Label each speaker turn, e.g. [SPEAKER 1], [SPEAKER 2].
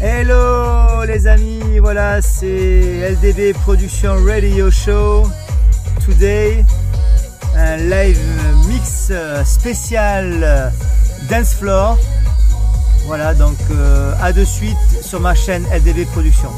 [SPEAKER 1] Hello les amis, voilà c'est LDB Production Radio Show. Today, un live mix spécial Dance Floor. Voilà donc euh, à de suite sur ma chaîne LDB Production.